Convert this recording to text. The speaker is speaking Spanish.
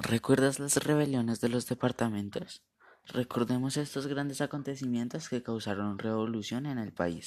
¿Recuerdas las rebeliones de los departamentos? Recordemos estos grandes acontecimientos que causaron revolución en el país.